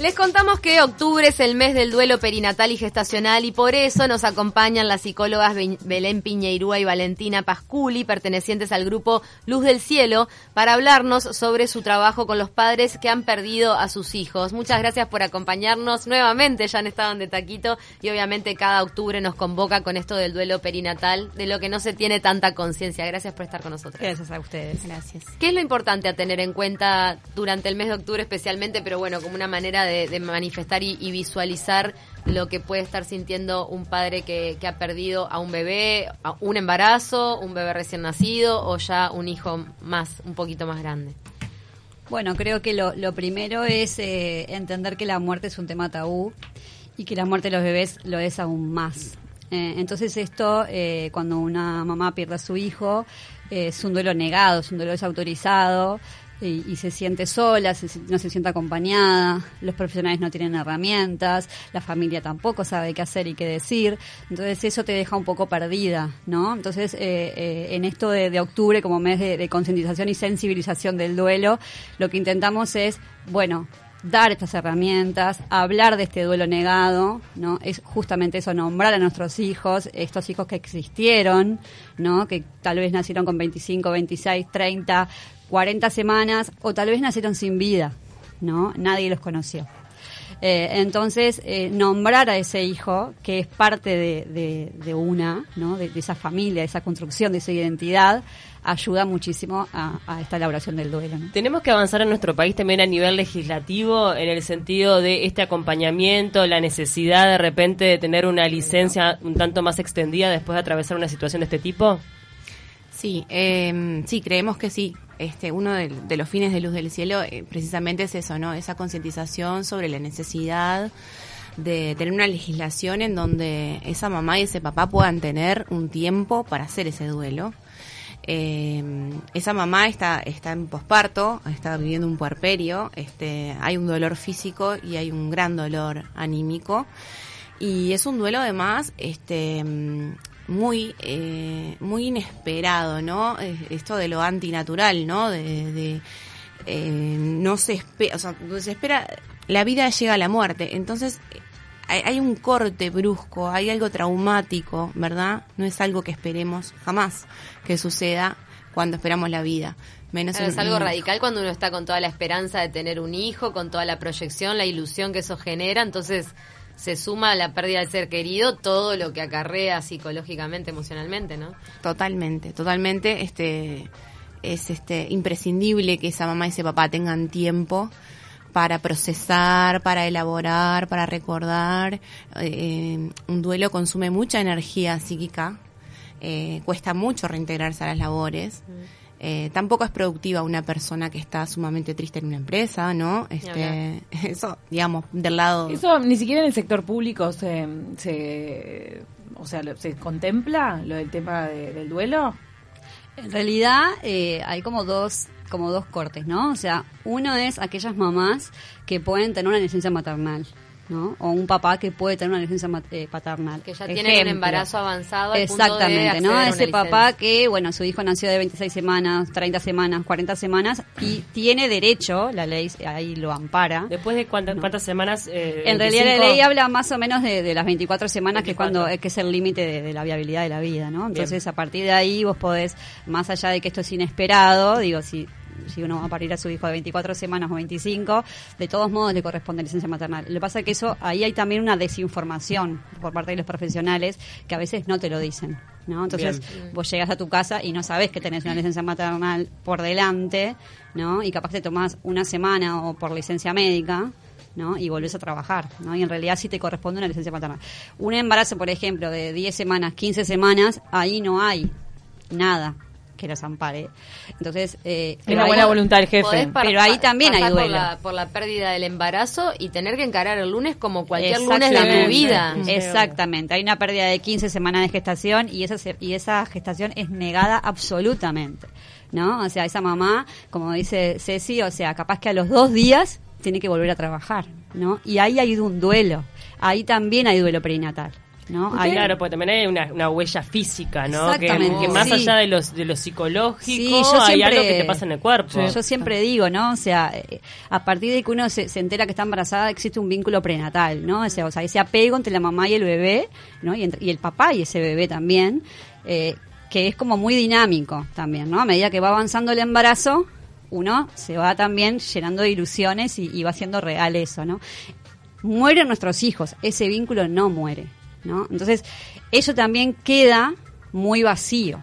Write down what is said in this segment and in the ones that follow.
Les contamos que octubre es el mes del duelo perinatal y gestacional y por eso nos acompañan las psicólogas Belén Piñeirúa y Valentina Pasculi, pertenecientes al grupo Luz del Cielo, para hablarnos sobre su trabajo con los padres que han perdido a sus hijos. Muchas gracias por acompañarnos nuevamente, ya han estado de taquito y obviamente cada octubre nos convoca con esto del duelo perinatal, de lo que no se tiene tanta conciencia. Gracias por estar con nosotros. Gracias a ustedes. Gracias. ¿Qué es lo importante a tener en cuenta durante el mes de octubre especialmente, pero bueno, como una manera de de, manifestar y, visualizar lo que puede estar sintiendo un padre que, ha perdido a un bebé, a un embarazo, un bebé recién nacido o ya un hijo más, un poquito más grande. Bueno, creo que lo, primero es eh, entender que la muerte es un tema tabú y que la muerte de los bebés lo es aún más. Eh, entonces esto, eh, cuando una mamá pierde a su hijo, es un duelo negado, es un duelo desautorizado, y, se siente sola, no se siente acompañada, los profesionales no tienen herramientas, la familia tampoco sabe qué hacer y qué decir, entonces eso te deja un poco perdida, ¿no? Entonces, eh, eh, en esto de, octubre, como mes de, de concientización y sensibilización del duelo, lo que intentamos es, bueno, dar estas herramientas, hablar de este duelo negado, ¿no? Es justamente eso, nombrar a nuestros hijos, estos hijos que existieron, ¿no? Que tal vez nacieron con 25, 26, 30, 40 semanas o tal vez nacieron sin vida, ¿no? Nadie los conoció. Eh, entonces, eh, nombrar a ese hijo, que es parte de, una, ¿no? De, esa familia, de esa construcción, de esa identidad, ayuda muchísimo a, esta elaboración del duelo. Tenemos que avanzar en nuestro país también a nivel legislativo en el sentido de este acompañamiento, la necesidad de repente de tener una licencia un tanto más extendida después de atravesar una situación de este tipo. Sí, eh, sí, creemos que sí. Este, uno de, los fines de Luz del Cielo eh, precisamente es eso, ¿no? Esa concientización sobre la necesidad de tener una legislación en donde esa mamá y ese papá puedan tener un tiempo para hacer ese duelo. Eh, esa mamá está, está en posparto, está viviendo un puerperio, este, hay un dolor físico y hay un gran dolor anímico. Y es un duelo además este, muy, eh, muy inesperado, ¿no? Esto de lo antinatural, ¿no? De, eh, no se espera, o sea, se espera, la vida llega a la muerte, entonces hay, un corte brusco, hay algo traumático, ¿verdad? No es algo que esperemos jamás que suceda cuando esperamos la vida. Menos es algo radical cuando uno está con toda la esperanza de tener un hijo, con toda la proyección, la ilusión que eso genera, entonces se suma a la pérdida del ser querido todo lo que acarrea psicológicamente, emocionalmente, ¿no? Totalmente, totalmente. Este es este imprescindible que esa mamá y ese papá tengan tiempo para procesar, para elaborar, para recordar. Eh, un duelo consume mucha energía psíquica, eh, cuesta mucho reintegrarse a las labores. Mm. Eh, tampoco es productiva una persona que está sumamente triste en una empresa, ¿no? Este, eso, digamos, del lado. Eso ni siquiera en el sector público se, se o sea, se contempla lo del tema del duelo. En realidad eh, hay como dos como dos cortes, ¿no? O sea, uno es aquellas mamás que pueden tener una licencia maternal. ¿No? O un papá que puede tener una licencia eh, paternal. Que ya tiene un embarazo avanzado. Exactamente, ¿no? Ese papá que, bueno, su hijo nació de 26 semanas, 30 semanas, 40 semanas y tiene derecho, la ley ahí lo ampara. ¿Después de cuántas, cuántas semanas? Eh, en realidad la ley habla más o menos de, las 24 semanas, que es cuando que es el límite de, la viabilidad de la vida, ¿no? Entonces, a partir de ahí vos podés, más allá de que esto es inesperado, digo, si si uno va a parir a su hijo de 24 semanas o 25, de todos modos le corresponde licencia maternal. Lo que pasa es que eso, ahí hay también una desinformación por parte de los profesionales que a veces no te lo dicen. ¿no? Entonces vos llegas a tu casa y no sabes que tenés una licencia maternal por delante, ¿no? Y capaz te tomás una semana o por licencia médica, ¿no? Y volvés a trabajar, ¿no? Y en realidad sí te corresponde una licencia maternal. Un embarazo, por ejemplo, de 10 semanas, 15 semanas, ahí no hay nada que los ampare. Entonces, eh, una buena voluntad del jefe. Pero ahí también hay duelo. Por la, pérdida del embarazo y tener que encarar el lunes como cualquier lunes de tu vida. Exactamente. Hay una pérdida de 15 semanas de gestación y esa, y esa gestación es negada absolutamente. ¿No? O sea, esa mamá, como dice Ceci, o sea, capaz que a los dos días tiene que volver a trabajar, ¿no? Y ahí hay un duelo. Ahí también hay duelo perinatal. ¿No? Hay, claro, porque también hay una, una huella física, ¿no? Que, más Sí. allá de los de lo psicológico, Sí, yo hay siempre- algo que te pasa en el cuerpo. Yo siempre digo, ¿no? O sea, eh, a partir de que uno se, se entera que está embarazada, existe un vínculo prenatal, ¿no? O sea, o sea, ese apego entre la mamá y el bebé, ¿no? Y, entre- y el papá y ese bebé también, eh, que es como muy dinámico también, ¿no? A medida que va avanzando el embarazo, uno se va también llenando de ilusiones y, y va haciendo real eso, ¿no? Mueren nuestros hijos, ese vínculo no muere, ¿no? Entonces, eso también queda muy vacío,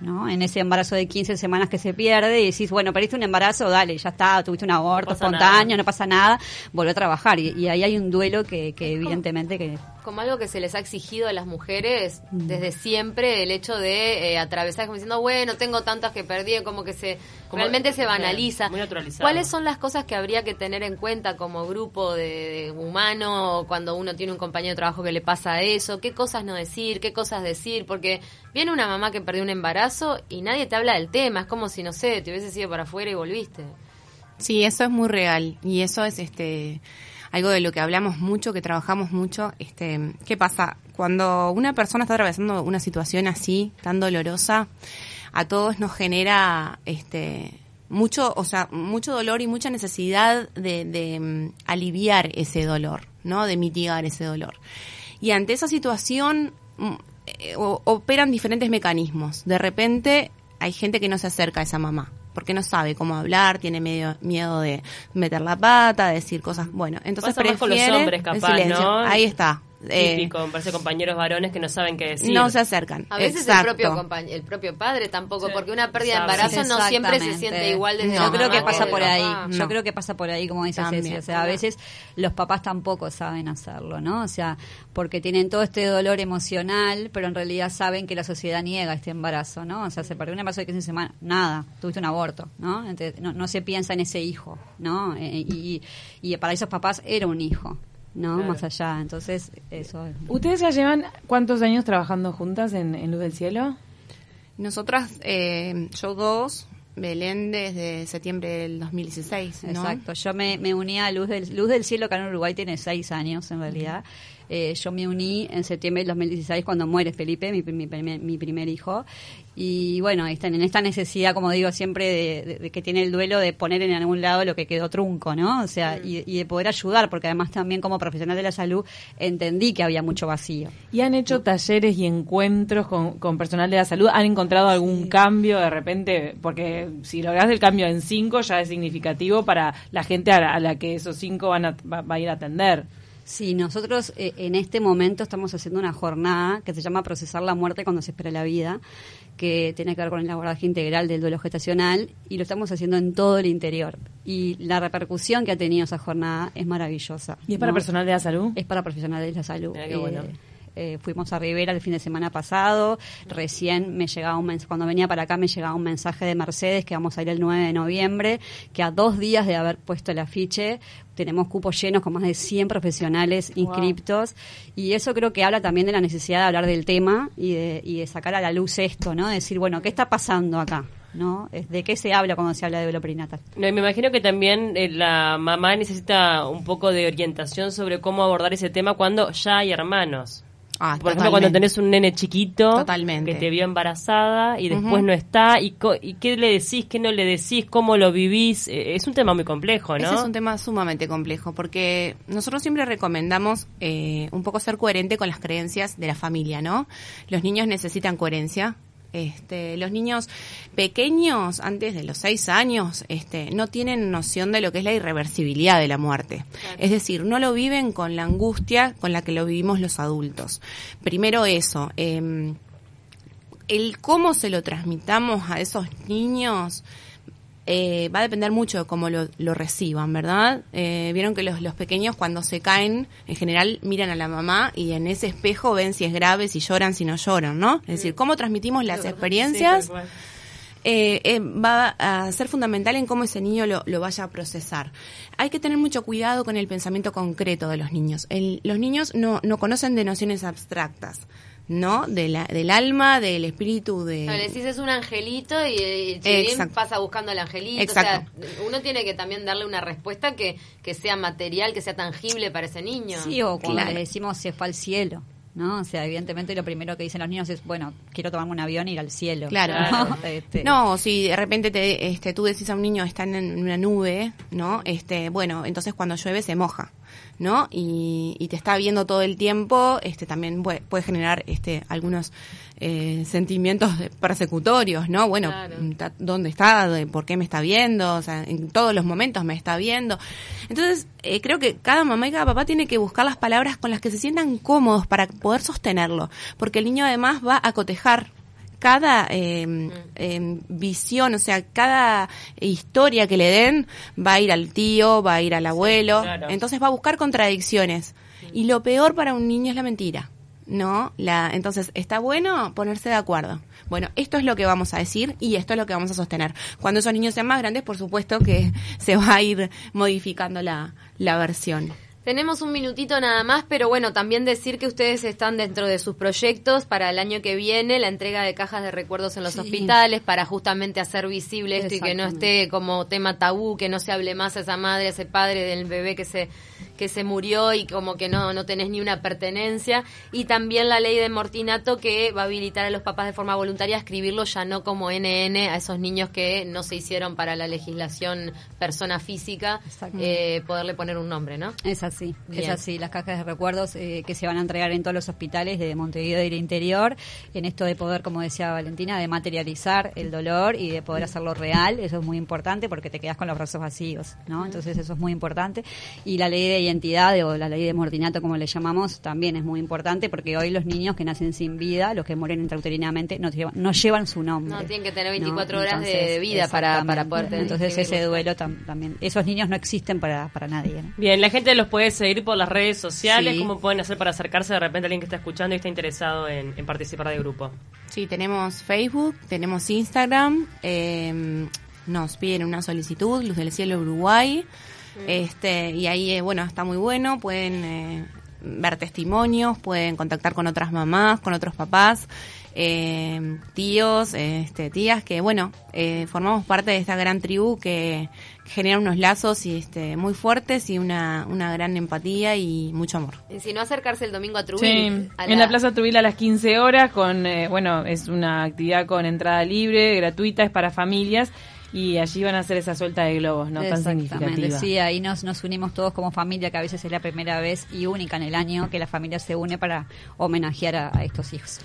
¿no? En ese embarazo de 15 semanas que se pierde y decís, bueno, perdiste un embarazo, dale, ya está, tuviste un aborto No espontáneo, nada. no pasa nada, volvió a trabajar. Y, y ahí hay un duelo que, que evidentemente que... como algo que se les ha exigido a las mujeres Mm. desde siempre, el hecho de eh, atravesar, como diciendo, bueno, tengo tantas que perdí, como que se Como- realmente se banaliza. muy naturalizado. ¿Cuáles son las cosas que habría que tener en cuenta como grupo de, de humano cuando uno tiene un compañero de trabajo que le pasa eso? ¿Qué cosas no decir? ¿Qué cosas decir? Porque viene una mamá que perdió un embarazo y nadie te habla del tema, es como si, no sé, te hubieses ido para afuera y volviste. Sí, eso es muy real y eso es este algo de lo que hablamos mucho, que trabajamos mucho. Este, ¿qué pasa? Cuando una persona está atravesando una situación así, tan dolorosa, a todos nos genera este mucho, o sea, mucho dolor y mucha necesidad de, mm, aliviar ese dolor, ¿no? De mitigar ese dolor. Y ante esa situación mm, eh, operan diferentes mecanismos. De repente hay gente que no se acerca a esa mamá porque no sabe cómo hablar, tiene medio, miedo de meter la pata, de decir cosas. Bueno, entonces Pasa más con los prefiere el silencio. ¿no? Ahí está. Eh, Típico, me parece compañeros varones que no saben qué decir. no se acercan. A veces Exacto. el propio el propio padre tampoco, Sí. porque una pérdida de embarazo no siempre se siente igual desde No, la Yo creo mamá que pasa por el ahí. Yo creo que pasa por ahí, como dice. Ceci. O sea, a veces los papás tampoco saben hacerlo, ¿no? O sea, porque tienen todo este dolor emocional, pero en realidad saben que la sociedad niega este embarazo, ¿no? O sea, se perdió un embarazo de 15 semanas, nada, tuviste un aborto, ¿no? Entonces, no, no se piensa en ese hijo, ¿no? Eh, y, y para esos papás era un hijo, ¿no? Claro. Más allá. Entonces, eso es. ¿Ustedes ya llevan cuántos años trabajando juntas en, en Luz del Cielo? Nosotras, eh, yo dos, Belén desde septiembre del 2016, ¿no? Exacto, yo me, me uní a Luz del, Luz del Cielo, acá en Uruguay tiene seis años en realidad. Eh, yo me uní en septiembre del 2016 cuando muere Felipe, mi, mi primer, mi primer hijo. Y bueno, están en esta necesidad, como digo siempre, de, de- de que tiene el duelo de poner en algún lado lo que quedó trunco, ¿no? O sea, y, y de poder ayudar, porque además también como profesional de la salud entendí que había mucho vacío. ¿Y han hecho talleres y encuentros con, con personal de la salud? ¿Han encontrado algún cambio de repente? Porque si lográs el cambio en cinco ya es significativo para la gente a la, a la que esos cinco van a, va, va a ir a atender. Sí, nosotros eh, en este momento estamos haciendo una jornada que se llama Procesar la muerte cuando se espera la vida, que tiene que ver con el abordaje integral del duelo gestacional y lo estamos haciendo en todo el interior. Y la repercusión que ha tenido esa jornada es maravillosa. ¿Y es para ¿no? personal de la salud? Es para profesionales de la salud. Qué bueno. eh, fuimos a Rivera el fin de semana pasado. Recién me llegaba un mensaje, cuando venía para acá me llegaba un mensaje de Mercedes que vamos a ir el 9 de noviembre, que a dos días de haber puesto el afiche tenemos cupos llenos con más de 100 profesionales inscriptos y eso creo que habla también de la necesidad de hablar del tema y de, y de sacar a la luz esto, ¿no? De decir, bueno, ¿qué está pasando acá? ¿No? ¿De qué se habla cuando se habla de duelo perinatal? No, y me imagino que también eh, la mamá necesita un poco de orientación sobre cómo abordar ese tema cuando ya hay hermanos. Ah, Por ejemplo, cuando tenés un nene chiquito Totalmente. que te vio embarazada y después no está, y, co- y qué le decís, qué no le decís, cómo lo vivís, Eh, es un tema muy complejo, ¿no? Ese es un tema sumamente complejo porque nosotros siempre recomendamos eh, un poco ser coherente con las creencias de la familia, ¿no? Los niños necesitan coherencia. Este, los niños pequeños, antes de los seis años, este, no tienen noción de lo que es la irreversibilidad de la muerte. Es decir, no lo viven con la angustia con la que lo vivimos los adultos. Primero eso. em, el cómo se lo transmitamos a esos niños eh, va a depender mucho de cómo lo, lo reciban, ¿verdad? Eh, Vieron que los, los pequeños cuando se caen, en general miran a la mamá y en ese espejo ven si es grave, si lloran, si no lloran, ¿no? Es decir, cómo transmitimos las experiencias eh, eh, va a ser fundamental en cómo ese niño lo, lo vaya a procesar. Hay que tener mucho cuidado con el pensamiento concreto de los niños. El- los niños no, no conocen de nociones abstractas, ¿no? De la- del alma, del espíritu, de... Le decís es un angelito y, y el Exacto. pasa buscando al angelito. Exacto. O sea, uno tiene que también darle una respuesta que, que sea material, que sea tangible para ese niño. Sí, o cuando Claro. le decimos se fue al cielo, ¿no? O sea, evidentemente lo primero que dicen los niños es, bueno, quiero tomarme un avión e ir al cielo. Claro. ¿no? Este, No, si de repente te, este, tú decís a un niño está en una nube, ¿no? Este, bueno, entonces cuando llueve se moja, ¿no? Y, y te está viendo todo el tiempo, este, también puede, puede generar, este, algunos eh, sentimientos persecutorios, ¿no? Bueno, Claro. ¿dónde está? ¿De- ¿Por qué me está viendo? O sea, en todos los momentos me está viendo. Entonces, eh, creo que cada mamá y cada papá tiene que buscar las palabras con las que se sientan cómodos para poder sostenerlo, porque el niño además va a cotejar cada eh, eh, visión, o sea, cada historia que le den va a ir al tío, va a ir al abuelo, claro. entonces va a buscar contradicciones. Y lo peor para un niño es la mentira. ¿No? La, entonces, está bueno ponerse de acuerdo. Bueno, esto es lo que vamos a decir y esto es lo que vamos a sostener. Cuando esos niños sean más grandes, por supuesto que se va a ir modificando la, la versión. Tenemos un minutito nada más, pero bueno, también decir que ustedes están dentro de sus proyectos para el año que viene, la entrega de cajas de recuerdos en los Sí. hospitales para justamente hacer visible esto y que no esté como tema tabú, que no se hable más a esa madre, a ese padre del bebé que se que se murió y como que no no tenés ni una pertenencia y también la ley de mortinato que va a habilitar a los papás de forma voluntaria a escribirlo ya no como NN a esos niños que no se hicieron para la legislación persona física eh, poderle poner un nombre, ¿no? Es así, Bien. es así. Las cajas de recuerdos eh, que se van a entregar en todos los hospitales de Montevideo y del interior, en esto de poder, como decía Valentina, de materializar el dolor y de poder hacerlo real, eso es muy importante porque te quedas con los brazos vacíos, ¿no? Entonces eso es muy importante. Y la ley de identidad o la ley de mortinato, como le llamamos, también es muy importante porque hoy los niños que nacen sin vida, los que mueren intrauterinamente, no llevan, no llevan su nombre. No, tienen que tener ¿no? 24 horas de- Entonces, de vida para- para poder tener- Entonces ese duelo tam- también, esos niños no existen para, para nadie, ¿no? Bien, la gente los puede seguir por las redes sociales. Sí. ¿Cómo pueden hacer para acercarse de repente a alguien que está escuchando y está interesado en, en participar del grupo? Sí, tenemos Facebook, tenemos Instagram, eh, nos piden una solicitud, Luz del Cielo Uruguay, este y ahí, eh, bueno, está muy bueno, pueden eh, ver testimonios, pueden contactar con otras mamás, con otros papás, eh, tíos, este, tías, que bueno, eh, formamos parte de esta gran tribu que genera unos lazos y este muy fuertes y una, una gran empatía y mucho amor. Y si no acercarse el domingo a Trujillo. Sí, en la Plaza Trujillo a las 15 horas, con eh, bueno, es una actividad con entrada libre, gratuita, es para familias y allí van a hacer esa suelta de globos, ¿no? Tan Exactamente, significativa. sí, ahí nos, nos unimos todos como familia, que a veces es la primera vez y única en el año que la familia se une para homenajear a, a estos hijos.